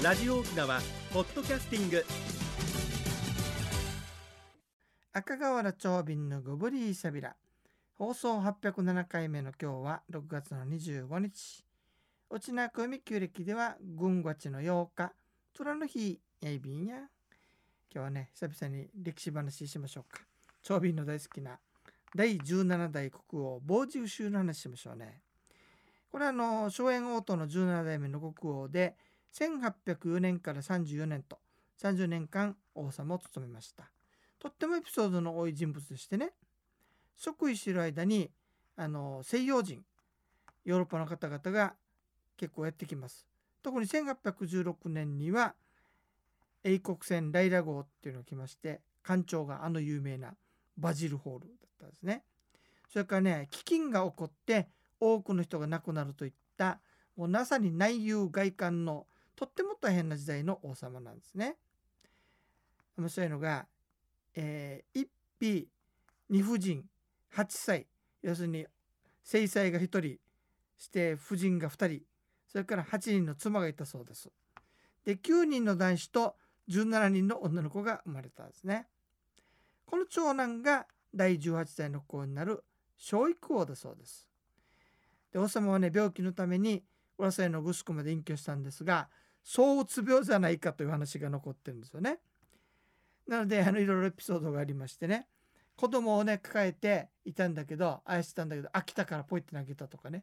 ラジオ沖縄ポッドキャスティング。赤瓦長瓶のゴブリーサビラ放送807回目の今日は6月の25日。落ちなくみ旧暦では軍月の8日。虎の日やいびんや。今日はね久々に歴史話しましょうか。長瓶の大好きな第17代国王傍受衆の話しましょうね。これはあの荘園王党の17代目の国王で1804年から34年と30年間王様を務めました。とってもエピソードの多い人物でしてね。即位している間にあの西洋人ヨーロッパの方々が結構やってきます。特に1816年には英国船ライラ号っていうのが来まして艦長があの有名なバジルホールだったんですね。それからね飢饉が起こって多くの人が亡くなるといったもうまさに内憂外患のとっても大変な時代の王様なんですね。面白いのが、えー、一妃二夫人8歳。要するに正妻が1人して夫人が2人。それから8人の妻がいたそうです。で9人の男子と17人の女の子が生まれたんですね。この長男が第18代の皇になる小育王だそうです。で王様はね病気のために浦添のグスクまで隠居したんですが躁うつ病じゃないかという話が残ってるんですよね。なのであのいろいろエピソードがありましてね。子供をね抱えていたんだけど愛してたんだけど飽きたからポイって投げたとかね。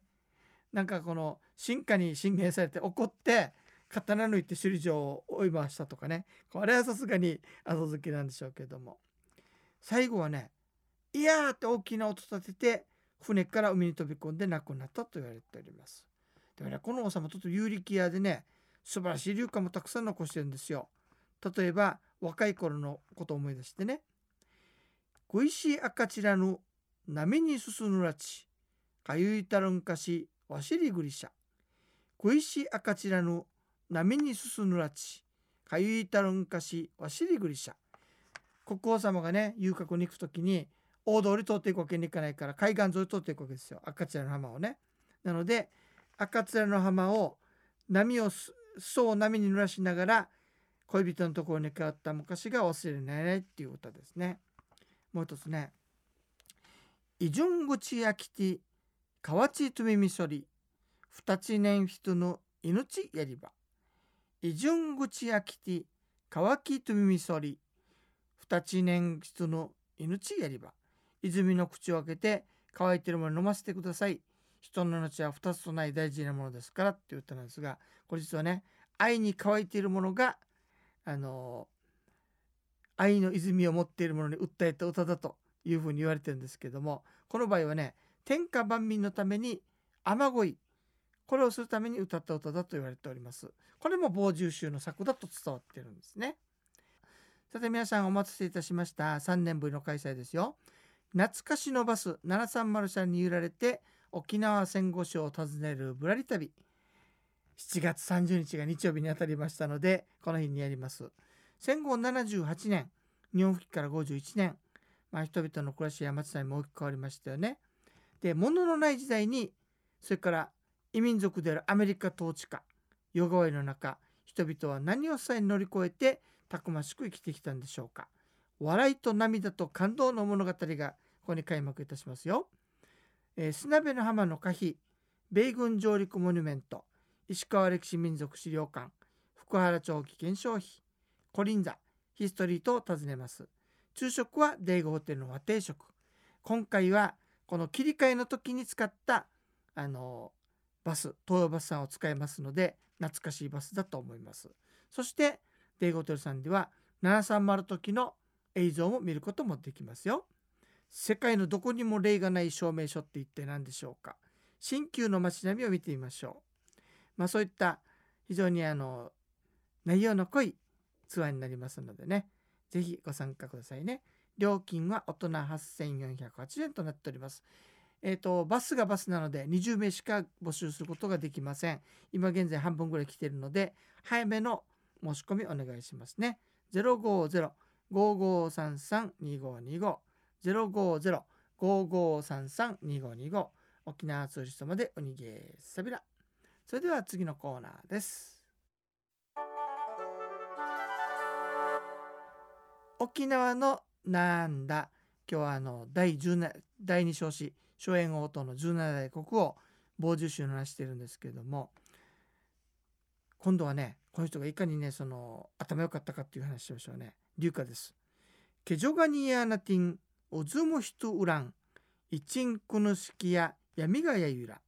なんかこの進化に進言されて怒って刀抜いて首里城を追い回したとかね。これはさすがに後付けなんでしょうけども。最後はね「いやー!」って大きな音立てて船から海に飛び込んで亡くなったと言われております。でもねこの王様ちょっと有力屋でね素晴らしい流歌もたくさん残してるんですよ。例えば若い頃のことを思い出してね恋しい赤ちらぬ波に進むらちかゆいたるんかしわしりぐりしゃ恋しい赤ちらぬ波に進むらちかゆいたるんかしわしりぐりしゃ国王様がね遊郭に行く時に大通り通っていくわけにいかないから海岸沿い通っていくわけですよ。赤面の浜をね。なので赤面の浜を波をそう波に濡らしながら恋人のところに変わった昔が忘れないっていう歌ですね。もう一つね「イジュングチヤキティ河内とみみそり二ち年人の命やりば」「イジュングチヤキティ河内とみみそり二ち年人の命やりば」泉の口を開けて乾いてるもの飲ませてください。人の命は2つとない大事なものですからっていう歌なんですがこれ実はね愛に乾いているものがあの愛の泉を持っているものに訴えた歌だというふうに言われてるんですけどもこの場合はね天下万民のために雨乞いこれをするために歌った歌だと言われております。これも傍重集の作だと伝わってるんですね。さて皆さんお待たせいたしました。3年ぶりの開催ですよ。懐かしのバス730車に揺られて沖縄戦後省を訪ねるぶらり旅。7月30日が日曜日にあたりましたのでこの日にやります。戦後78年日本復帰から51年、まあ、人々の暮らしや町並みも大きく変わりましたよね。で物のない時代にそれから異民族であるアメリカ統治下夜変わりの中人々は何をさえ乗り越えてたくましく生きてきたんでしょうか。笑いと涙と感動の物語がここに開幕いたしますよ、えー、砂辺の浜の可否米軍上陸モニュメント石川歴史民族資料館福原町危険消費コリンザヒストリーと訪ねます。昼食はデイゴホテルの和定食。今回はこの切り替えの時に使ったあのバス東洋バスさんを使いますので懐かしいバスだと思います。そしてデイゴホテルさんでは730時の映像も見ることもできますよ。世界のどこにも例がない証明書って一体何でしょうか？新旧の街並みを見てみましょう。まあそういった非常にあの内容の濃いツアーになりますのでね。是非ご参加くださいね。料金は大人8480円となっております。えーと、バスがバスなので20名しか募集することができません。今現在半分ぐらい来ているので早めの申し込みお願いしますね。050-5533-2525ゼロ五ゼロ五五三三二五二五沖縄ツーリストまでおにげさびらそれでは次のコーナーです。沖縄のなんだ。今日はあの第17第二章子初演王との十七代国王傍受集の話してるんですけれども。今度はねこの人がいかにねその頭良かったかっていう話をしましょうね。リュウカです。ケジョガニアナティンオズムヒトウランイチンクヌスキヤヤミガヤユラ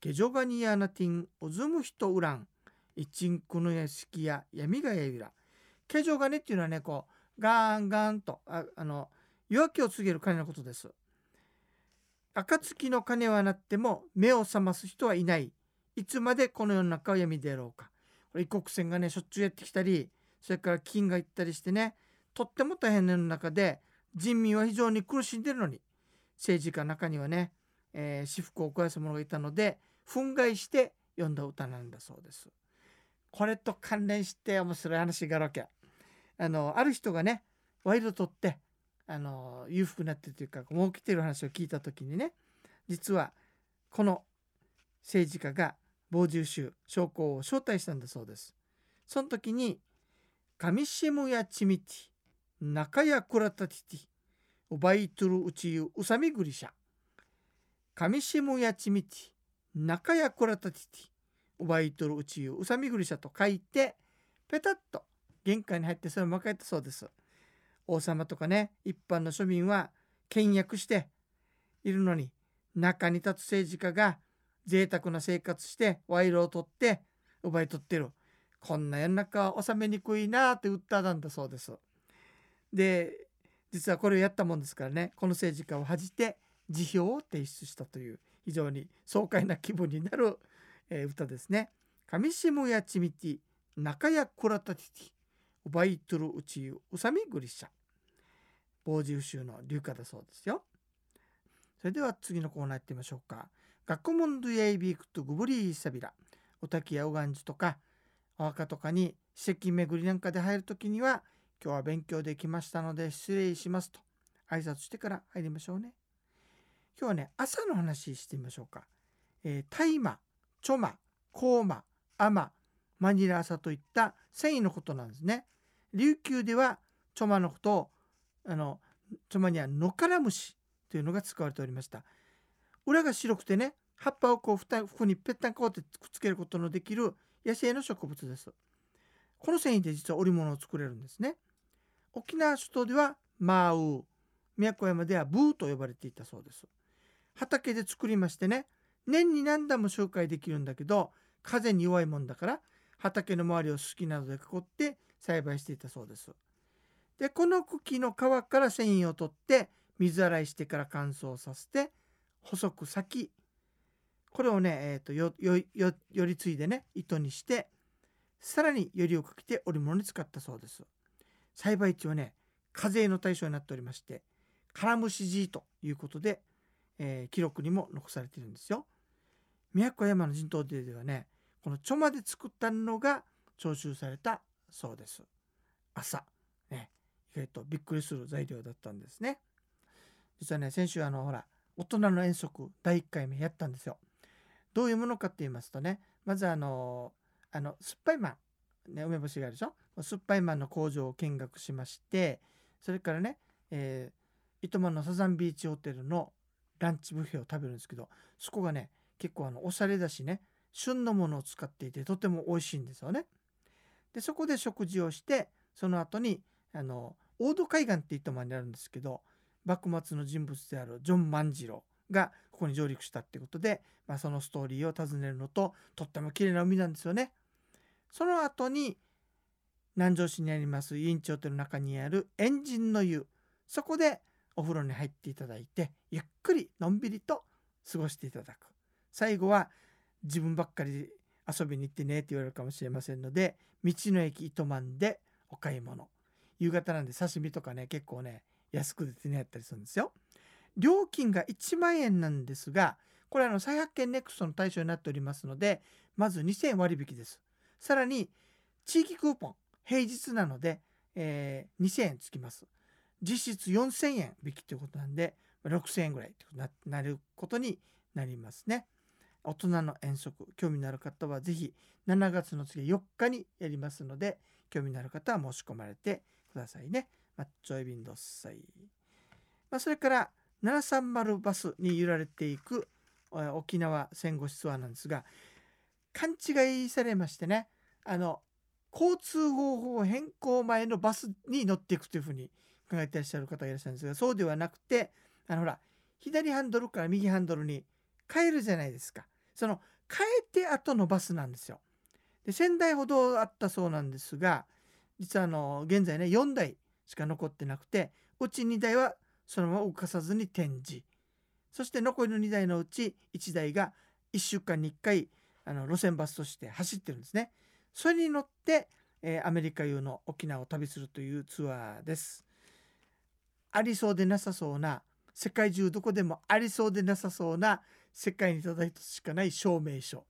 ケジョガニアナティンオズムヒトウランイチンクヌスキヤヤミガヤユラケジョガネっていうのはねこうガーンガーンとああの夜明けを告げる鐘のことです。暁の鐘は鳴っても目を覚ます人はいない。いつまでこの世の中は闇であろうか。これ異国船がねしょっちゅうやってきたりそれから金が行ったりしてねとっても大変な世の中で人民は非常に苦しんでるのに政治家の中にはね、えー、私服を肥やす者がいたので憤慨して読んだ歌なんだそうです。これと関連して面白い話があるわけ。あのある人がねワイルド取ってあの裕福になってというか儲けてる話を聞いた時にね実はこの政治家が傍受衆将校を招待したんだそうです。その時に「上下やちみて中やくらたてておばいとるうちゆうさみぐりしゃ」「上下やちみて中やくらたてておばいとるうちゆうさみぐりしゃ」と書いてペタッと玄関に入ってそれを巻かれたそうです。王様とかね一般の庶民は倹約しているのに中に立つ政治家が贅沢な生活して賄賂を取って奪い取ってるこんな世の中は収めにくいなって訴えたんだそうです。で実はこれをやったもんですからねこの政治家を恥じて辞表を提出したという非常に爽快な気分になる、えー、歌ですね。上下やちみて中やくらたてて奪い取るうちゆうさみぐりしゃ傍受衆の流歌だそうですよ。それでは次のコーナー行ってみましょうか。学問ドゥエイビークとグブリーサビラ。お滝やおがんじとか、お墓とかに史跡巡りなんかで入るときには、今日は勉強できましたので失礼しますと挨拶してから入りましょうね。今日はね、朝の話してみましょうか。えー、大麻、チョマ、コーマ、アマ、マニラ朝といった繊維のことなんですね。琉球ではチョマのことをあのチョマにはノカラムシというのが使われておりました裏が白くてね葉っぱをこう服にぺったんこうってくっつけることのできる野生の植物ですこの繊維で実は織物を作れるんですね沖縄首都ではマウ宮古山ではブーと呼ばれていたそうです。畑で作りましてね年に何段も紹介できるんだけど風に弱いもんだから畑の周りを好きなどで囲って栽培していたそうです。でこの茎の皮から繊維を取って水洗いしてから乾燥させて細く裂きこれをね、えーと、よよより継いでね糸にしてさらによりをかけて織物に使ったそうです。栽培地はね課税の対象になっておりましてカラムシジーということで、えー、記録にも残されているんですよ宮古山の人頭ではねこのチョマで作ったのが徴収されたそうです朝ね意外とびっくりする材料だったんですね。実はね先週あのほら大人の遠足第1回目やったんですよ。どういうものかって言いますとねまずあのあの酸っぱいマン、ね、梅干しがあるでしょ？酸っぱいマンの工場を見学しましてそれからね、えー、糸満のサザンビーチホテルのランチブッフェを食べるんですけどそこがね結構あのおしゃれだしね旬のものを使っていてとても美味しいんですよね。でそこで食事をしてその後にあの大戸海岸って糸満にあるんですけど幕末の人物であるジョン万次郎がここに上陸したってことで、まあ、そのストーリーを尋ねるのととっても綺麗な海なんですよね。その後に南城市にあります委員長との中にあるエンジンの湯。そこでお風呂に入っていただいてゆっくりのんびりと過ごしていただく。最後は自分ばっかり遊びに行ってねって言われるかもしれませんので道の駅糸満でお買い物。夕方なんで刺身とかね結構ね安くで手に入ったりするんですよ。料金が1万円なんですがこれあの再発見ネクストの対象になっておりますのでまず2000割引です。さらに地域クーポン。平日なので、えー、2000円つきます。実質4000円引きということなんで6000円ぐらいとなることになりますね。大人の遠足興味のある方は是非7月の次4日にやりますので興味のある方は申し込まれてくださいね。マッチョエビンドッサイ、まあ、それから730バスに揺られていく沖縄戦後ツアーなんですが勘違いされましてね。あの交通方法変更前のバスに乗っていくというふうに考えてらっしゃる方がいらっしゃるんですがそうではなくてあのほら左ハンドルから右ハンドルに変えるじゃないですか。その変えて後のバスなんですよ。で1000台ほどあったそうなんですが実はあの現在ね4台しか残ってなくてうち2台はそのまま動かさずに展示。そして残りの2台のうち1台が1週間に1回あの路線バスとして走ってるんですね。それに乗って、えー、アメリカ遊の沖縄を旅するというツアーです。ありそうでなさそうな世界中どこでもありそうでなさそうな世界にただ一つしかない証明書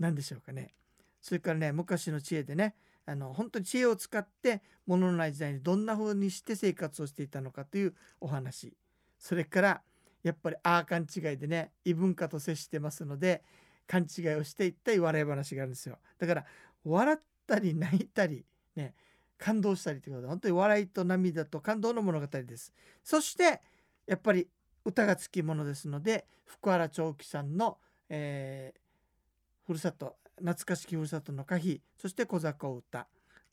なんでしょうかね。それからね昔の知恵でねあの本当に知恵を使って物のない時代にどんな風にして生活をしていたのかというお話それからやっぱりああ勘違いでね異文化と接してますので勘違いをしていった笑い話があるんですよだから笑ったり泣いたりね感動したりということで本当に笑いと涙と感動の物語です。そしてやっぱり歌がつきものですので福原長樹さんの、えー、ふるさと懐かしきふるさとの歌碑そして小坂歌っ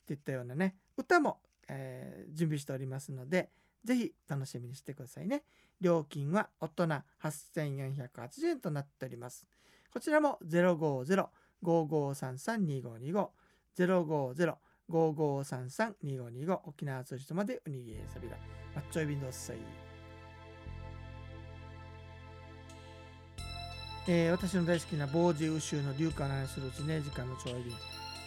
ていったようなね歌も、えー、準備しておりますのでぜひ楽しみにしてくださいね。料金は大人8480円となっております。こちらも0533-2525 050-5533-2525沖縄通じとまでウニギエサビラマッチョイビンドッサイえー、私の大好きな傍受宇宙の流化の話するうちね時間の超エビ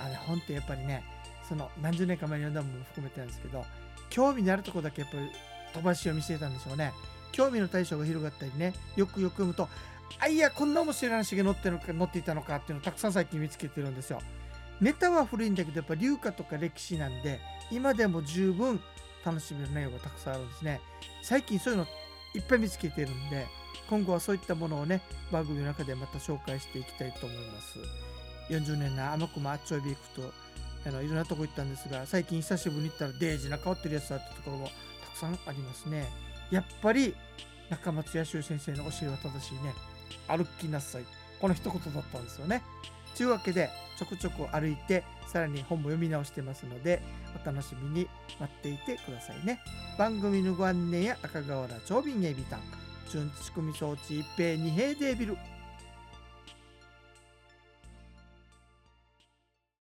あれ本ってやっぱりねその何十年か前に読んだものも含めてなんですけど興味のあるとこだけやっぱり飛ばしを見せたんでしょうね。興味の対象が広がったりねよくよく読むとあいやこんな面白い話が載ってるか載っていたのかっていうのをたくさん最近見つけてるんですよ。ネタは古いんだけどやっぱ流化とか歴史なんで今でも十分楽しめる内容がたくさんあるんですね。最近そういうのいっぱい見つけてるんで今後はそういったものをね番組の中でまた紹介していきたいと思います。40年な天熊あっちょいび行くとあのいろんなとこ行ったんですが最近久しぶりに行ったらデージな変わってるやつだってところもたくさんありますね。やっぱり中松八修先生の教えは正しいね。歩きなさい。この一言だったんですよね。というわけでちょくちょく歩いてさらに本も読み直してますのでお楽しみに待っていてくださいね。番組のご案内や赤瓦長瓶エビタン準仕組み装置一平二平デービル。